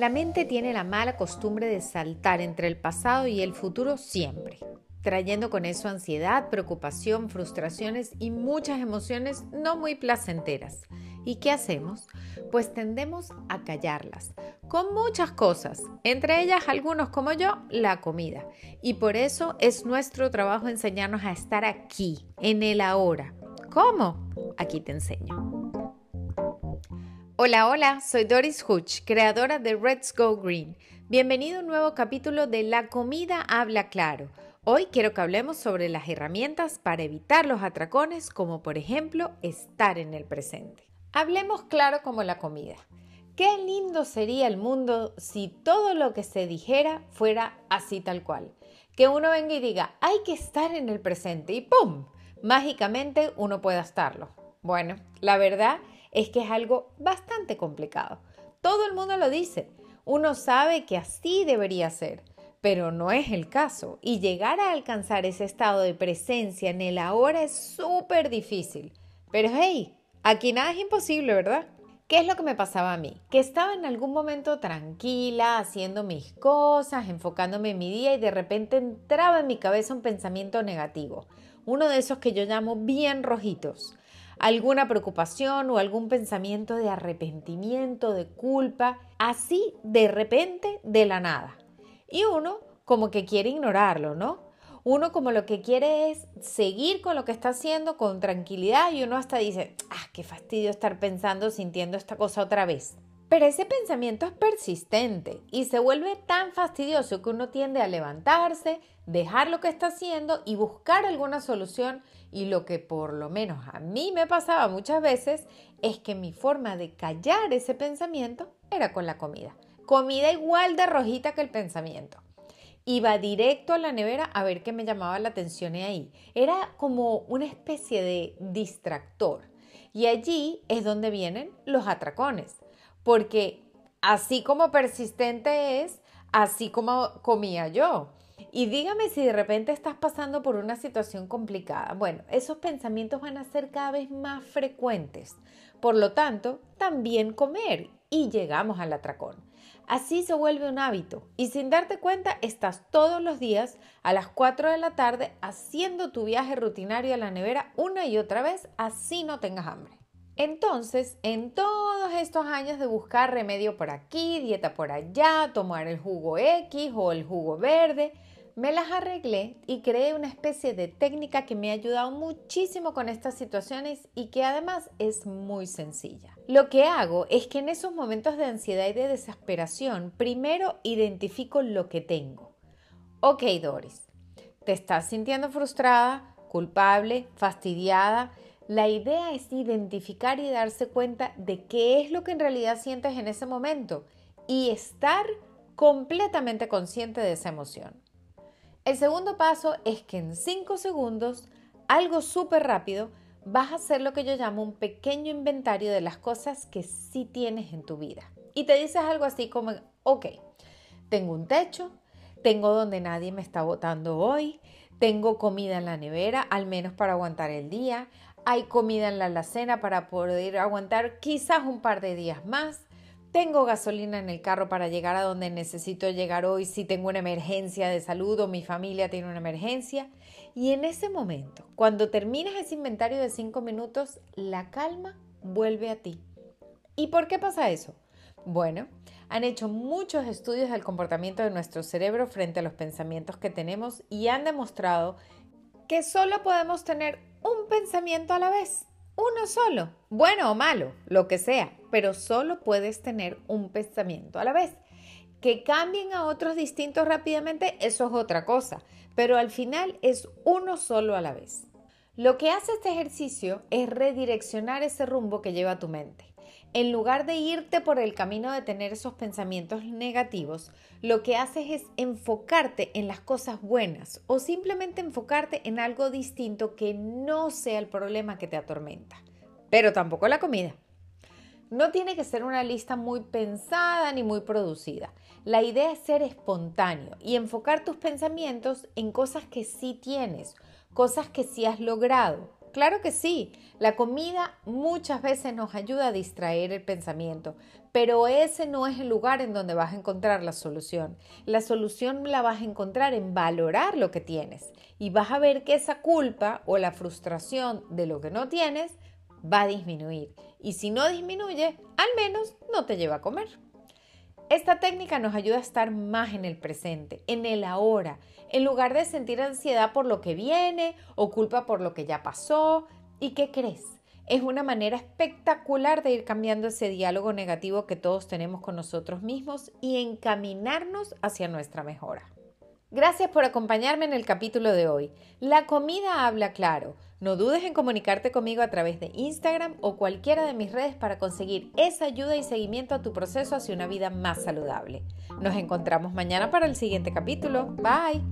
La mente tiene la mala costumbre de saltar entre el pasado y el futuro siempre, trayendo con eso ansiedad, preocupación, frustraciones y muchas emociones no muy placenteras. ¿Y qué hacemos? Pues tendemos a callarlas, con muchas cosas, entre ellas algunos como yo, la comida. Y por eso es nuestro trabajo enseñarnos a estar aquí, en el ahora. ¿Cómo? Aquí te enseño. Hola, hola, soy Doris Hutch, creadora de Let's Go Green. Bienvenido a un nuevo capítulo de La comida habla claro. Hoy quiero que hablemos sobre las herramientas para evitar los atracones, como por ejemplo estar en el presente. Hablemos claro como la comida. Qué lindo sería el mundo si todo lo que se dijera fuera así tal cual. Que uno venga y diga, hay que estar en el presente y ¡pum! Mágicamente uno pueda estarlo. Bueno, la verdad es que es algo bastante complicado. Todo el mundo lo dice. Uno sabe que así debería ser, pero no es el caso. Y llegar a alcanzar ese estado de presencia en el ahora es súper difícil. Pero hey, aquí nada es imposible, ¿verdad? ¿Qué es lo que me pasaba a mí? Que estaba en algún momento tranquila, haciendo mis cosas, enfocándome en mi día y de repente entraba en mi cabeza un pensamiento negativo. Uno de esos que yo llamo bien rojitos alguna preocupación o algún pensamiento de arrepentimiento, de culpa, así de repente, de la nada. Y uno como que quiere ignorarlo, ¿no? Uno como lo que quiere es seguir con lo que está haciendo con tranquilidad y uno hasta dice, ah, qué fastidio estar pensando, sintiendo esta cosa otra vez. Pero ese pensamiento es persistente y se vuelve tan fastidioso que uno tiende a levantarse, dejar lo que está haciendo y buscar alguna solución. Y lo que por lo menos a mí me pasaba muchas veces es que mi forma de callar ese pensamiento era con la comida. Comida igual de rojita que el pensamiento. Iba directo a la nevera a ver qué me llamaba la atención ahí. Era como una especie de distractor. Y allí es donde vienen los atracones porque así como persistente es, así como comía yo. Y dígame si de repente estás pasando por una situación complicada. Bueno, esos pensamientos van a ser cada vez más frecuentes. Por lo tanto, también comer y llegamos al atracón. Así se vuelve un hábito y sin darte cuenta estás todos los días a las 4 de la tarde haciendo tu viaje rutinario a la nevera una y otra vez, así no tengas hambre. Entonces, en todos estos años de buscar remedio por aquí, dieta por allá, tomar el jugo X o el jugo verde, me las arreglé y creé una especie de técnica que me ha ayudado muchísimo con estas situaciones y que además es muy sencilla. Lo que hago es que en esos momentos de ansiedad y de desesperación, primero identifico lo que tengo. Ok, Doris, te estás sintiendo frustrada, culpable, fastidiada, la idea es identificar y darse cuenta de qué es lo que en realidad sientes en ese momento y estar completamente consciente de esa emoción. El segundo paso es que en 5 segundos, algo súper rápido, vas a hacer lo que yo llamo un pequeño inventario de las cosas que sí tienes en tu vida. Y te dices algo así como, ok, tengo un techo, tengo donde nadie me está votando hoy, tengo comida en la nevera, al menos para aguantar el día, hay comida en la alacena para poder aguantar quizás un par de días más. Tengo gasolina en el carro para llegar a donde necesito llegar hoy si tengo una emergencia de salud o mi familia tiene una emergencia. Y en ese momento, cuando terminas ese inventario de cinco minutos, la calma vuelve a ti. ¿Y por qué pasa eso? Bueno, han hecho muchos estudios del comportamiento de nuestro cerebro frente a los pensamientos que tenemos y han demostrado que solo podemos tener un pensamiento a la vez, uno solo, bueno o malo, lo que sea, pero solo puedes tener un pensamiento a la vez. Que cambien a otros distintos rápidamente, eso es otra cosa, pero al final es uno solo a la vez. Lo que hace este ejercicio es redireccionar ese rumbo que lleva tu mente. En lugar de irte por el camino de tener esos pensamientos negativos, lo que haces es enfocarte en las cosas buenas o simplemente enfocarte en algo distinto que no sea el problema que te atormenta. Pero tampoco la comida. No tiene que ser una lista muy pensada ni muy producida. La idea es ser espontáneo y enfocar tus pensamientos en cosas que sí tienes, cosas que sí has logrado, Claro que sí, la comida muchas veces nos ayuda a distraer el pensamiento, pero ese no es el lugar en donde vas a encontrar la solución. La solución la vas a encontrar en valorar lo que tienes y vas a ver que esa culpa o la frustración de lo que no tienes va a disminuir. Y si no disminuye, al menos no te lleva a comer. Esta técnica nos ayuda a estar más en el presente, en el ahora, en lugar de sentir ansiedad por lo que viene o culpa por lo que ya pasó. ¿Y qué crees? Es una manera espectacular de ir cambiando ese diálogo negativo que todos tenemos con nosotros mismos y encaminarnos hacia nuestra mejora. Gracias por acompañarme en el capítulo de hoy. La comida habla claro. No dudes en comunicarte conmigo a través de Instagram o cualquiera de mis redes para conseguir esa ayuda y seguimiento a tu proceso hacia una vida más saludable. Nos encontramos mañana para el siguiente capítulo. Bye.